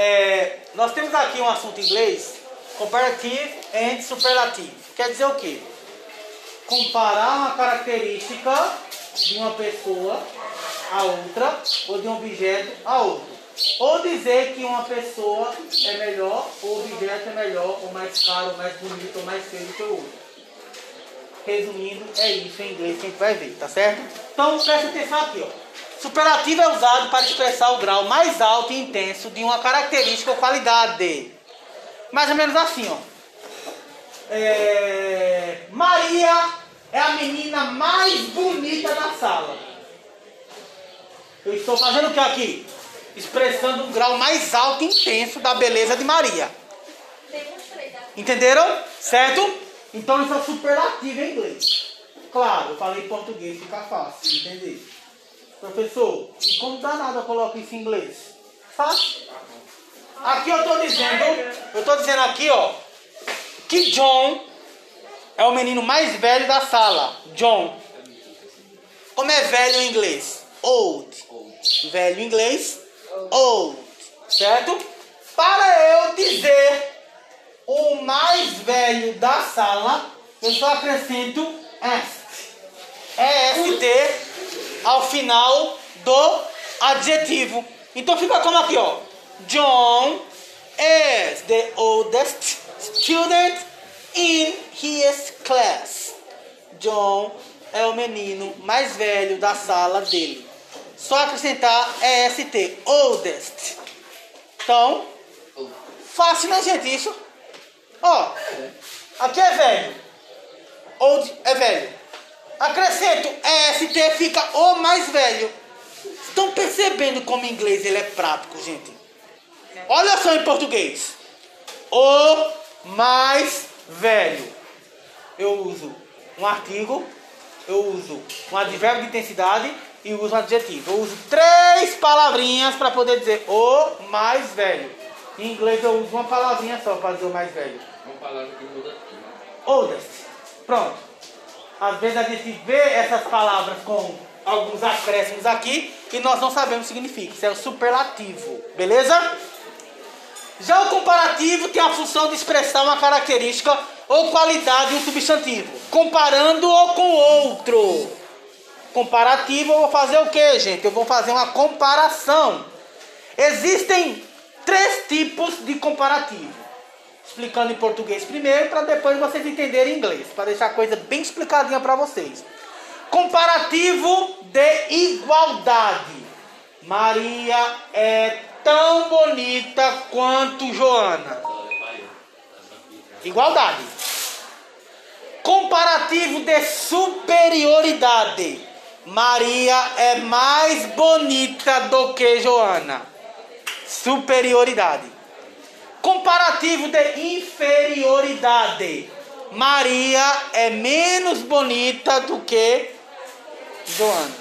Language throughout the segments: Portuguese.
é, nós temos aqui um assunto em inglês, comparative and superlative. Quer dizer o quê? Comparar uma característica de uma pessoa a outra ou de um objeto a outro. Ou dizer que uma pessoa é melhor, ou o objeto é melhor, ou mais caro, ou mais bonito, ou mais feio que o outro. Resumindo, é isso em inglês que a gente vai ver, tá certo? Então presta atenção aqui, ó. Superlativo é usado para expressar o grau mais alto e intenso de uma característica ou qualidade. Mais ou menos assim, ó. É... Maria é a menina mais bonita da sala. Eu estou fazendo o que aqui? Expressando um grau mais alto e intenso da beleza de Maria. Entenderam? Certo? Então isso é superlativo em inglês. Claro, eu falei em português, fica fácil de entender. Professor, como danado eu coloco isso em inglês? Fácil. Aqui eu estou dizendo, eu estou dizendo aqui, ó, que John é o menino mais velho da sala. John. Como é velho em inglês? Old. Velho em inglês? Old. Certo? Para eu dizer o mais velho da sala, eu só acrescento est. EST ao final do adjetivo. Então fica como aqui, ó. John is the oldest student in his class. John é o menino mais velho da sala dele. Só acrescentar EST, oldest. Então, fácil, né, gente? Isso? Ó, aqui é velho. Old é velho. Acrescento EST, fica o mais velho. Estão percebendo como em inglês ele é prático, gente? Olha só em português. O mais velho. Eu uso um artigo, eu uso um advérbio de intensidade e uso um adjetivo. Eu uso três palavrinhas para poder dizer o mais velho. Em inglês eu uso uma palavrinha só para dizer o mais velho. Uma palavra que muda Oldest. Pronto. Às vezes a gente vê essas palavras com alguns acréscimos aqui e nós não sabemos o que significa. Isso é o superlativo. Beleza? Já o comparativo tem a função de expressar uma característica ou qualidade de um substantivo, comparando-o com outro. Comparativo, eu vou fazer o que, gente? Eu vou fazer uma comparação. Existem três tipos de comparativo. Explicando em português primeiro, para depois vocês entenderem em inglês, para deixar a coisa bem explicadinha para vocês. Comparativo de igualdade. Maria é tão bonita quanto Joana. Igualdade. Comparativo de superioridade. Maria é mais bonita do que Joana. Superioridade. Comparativo de inferioridade. Maria é menos bonita do que Joana.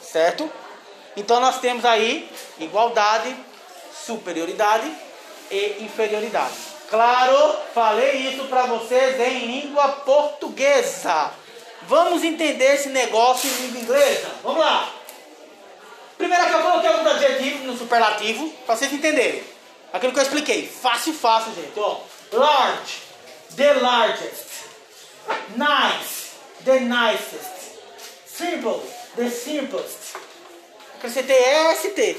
Certo? Então nós temos aí igualdade, superioridade e inferioridade. Claro, falei isso para vocês em língua portuguesa. Vamos entender esse negócio em língua inglesa? Vamos lá. Primeiro que eu coloquei alguns adjetivos no superlativo para vocês entenderem. Aquilo que eu expliquei. Fácil, fácil, gente. Ó, large, the largest. Nice, the nicest. Simple, the simplest. Acrescentei EST.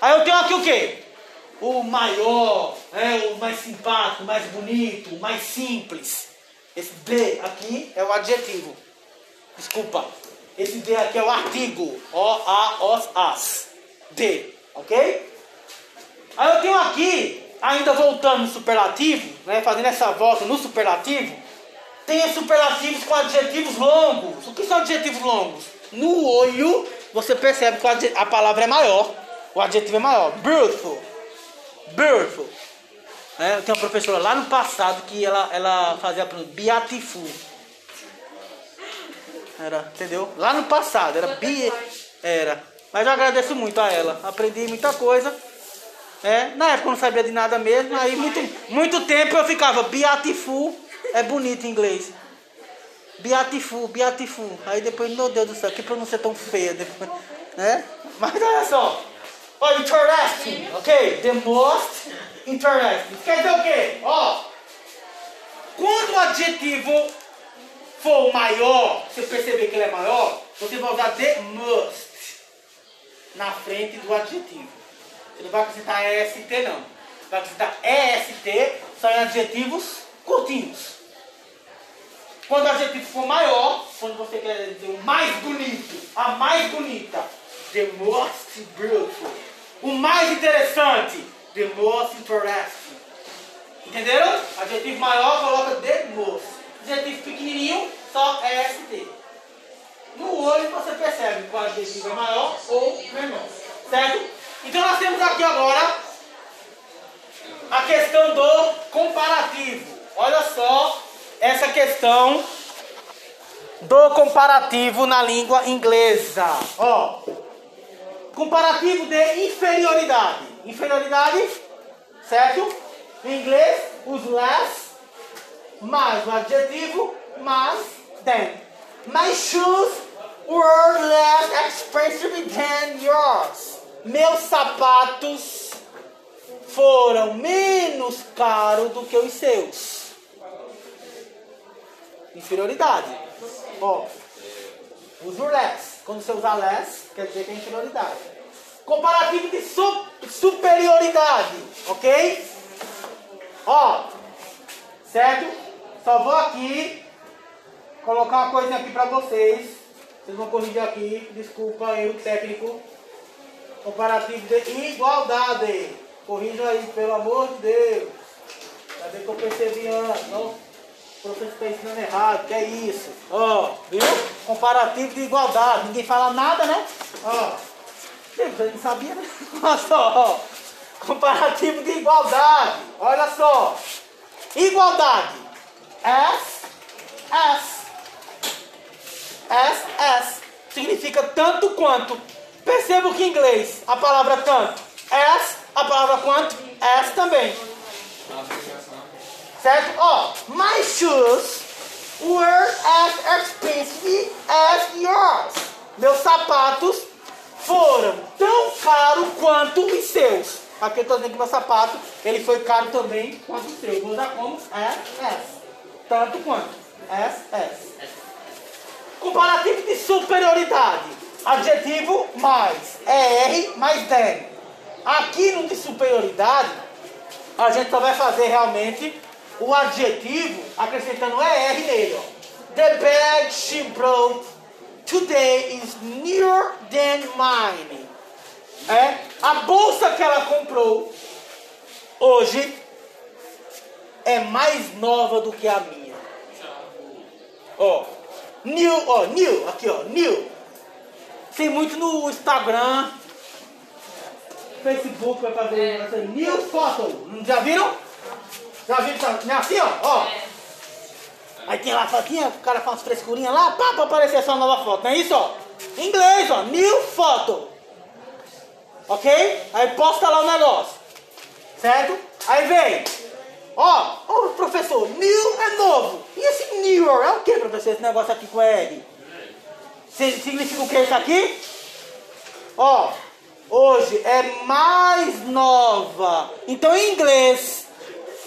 Aí eu tenho aqui o quê? O maior, é, o mais simpático, o mais bonito, o mais simples. Esse D aqui é o adjetivo. Desculpa. Esse D aqui é o artigo. O, A, Os, As. D. Ok? Aí eu tenho aqui, ainda voltando no superlativo, né, fazendo essa volta no superlativo, tem superlativos com adjetivos longos. O que são adjetivos longos? No olho, você percebe que a palavra é maior. O adjetivo é maior. Beautiful. Beautiful. É, eu tenho uma professora lá no passado que ela, ela fazia Beatiful. Era, entendeu? Lá no passado, era bi, Era. Mas eu agradeço muito a ela. Aprendi muita coisa. É, na época eu não sabia de nada mesmo. Aí muito, muito tempo eu ficava Beatiful. É bonito em inglês. Beatiful, Beatiful. Aí depois, meu Deus do céu, que pronúncia tão feia. Depois, né? Mas olha só. Olha, interesting. Ok? The most interesting. Quer dizer o quê? Ó, quando o adjetivo for maior, você perceber que ele é maior, você vai usar the must na frente do adjetivo. Você não vai acrescentar EST não. Vai acrescentar EST são adjetivos curtinhos. Quando o adjetivo for maior, quando você quer dizer o mais bonito, a mais bonita, the most beautiful. O mais interessante, the most interesting. Entenderam? Adjetivo maior coloca the most. Adjetivo pequenininho, só EST. No olho você percebe qual adjetivo é maior ou menor. Certo? Então nós temos aqui agora a questão do comparativo. Olha só essa questão do comparativo na língua inglesa. Ó, comparativo de inferioridade. Inferioridade, certo? Em inglês, os less mais o adjetivo mais than. My shoes were less expensive than yours. Meus sapatos foram menos caros do que os seus. Inferioridade. Ó, uso less. Quando você usa less, quer dizer que é inferioridade. Comparativo de su superioridade, ok? Ó, certo? Só vou aqui colocar uma coisinha aqui pra vocês. Vocês vão corrigir aqui. Desculpa eu, técnico. Comparativo de igualdade. Corrijam aí, pelo amor de Deus. Cadê que eu percebi antes? Não, o professor está ensinando errado. Que é isso? Ó, viu? Comparativo de igualdade. Ninguém fala nada, né? Ó. Você não sabia, né? Olha só. Comparativo de igualdade. Olha só. Igualdade. S, S. S, S. Significa tanto quanto. Perceba que em inglês a palavra tanto. S, a palavra quanto. S também. Certo? Ó, oh, my shoes were as expensive as yours. Meus sapatos foram tão caros quanto os seus. Aqui eu estou dizendo que meu sapato ele foi caro também quanto o seu. Vou usar como S, S. Tanto quanto. S, S. Comparativo de superioridade. Adjetivo mais. ER mais than. Aqui no de superioridade, a gente só vai fazer realmente o adjetivo acrescentando ER nele. Ó. The bag she broke today is nearer than mine. É, a bolsa que ela comprou hoje é mais nova do que a minha. Ó, new, ó, new, aqui ó, new. Tem muito no Instagram, Facebook vai fazer é. new photo. Já viram? Já viram? Não é assim, ó, ó. É. Aí tem lá a fotinha, o cara faz umas frescurinhas lá, pá, pra aparecer sua nova foto. Não é isso, ó? Em inglês, ó, new photo. Ok? Aí posta lá o negócio. Certo? Aí vem. Ó, ó, professor, new é novo. E esse newer é o que, professor? Esse negócio aqui com R. Significa o que isso aqui? Ó, hoje é mais nova. Então em inglês,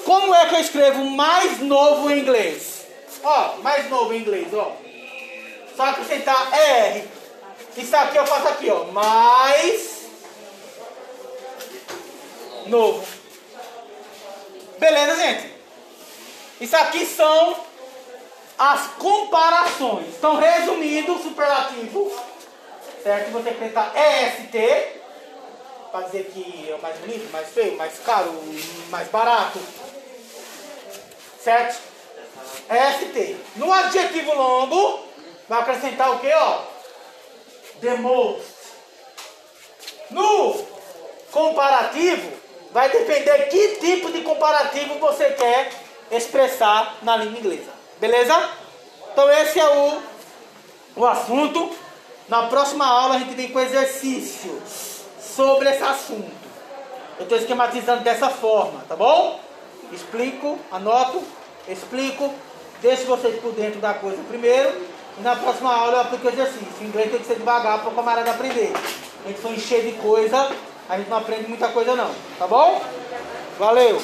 como é que eu escrevo mais novo em inglês? Ó, mais novo em inglês, ó. Só acrescentar R. Isso aqui eu faço aqui, ó. Mais novo. Beleza, gente? Isso aqui são as comparações. Então, resumindo, superlativo, certo? Você acrescentar EST, para dizer que é o mais bonito, mais feio, mais caro, mais barato. Certo? EST. No adjetivo longo, vai acrescentar o que, ó? The most. No comparativo, vai depender que tipo de comparativo você quer expressar na língua inglesa. Beleza? Então esse é o, o assunto. Na próxima aula a gente vem com exercícios sobre esse assunto. Eu estou esquematizando dessa forma, tá bom? Explico, anoto, explico, deixo vocês por dentro da coisa primeiro. E na próxima aula eu aplico o exercício. O inglês tem que ser devagar para o camarada aprender. A gente foi encher de coisa a gente não aprende muita coisa não, tá bom? Valeu!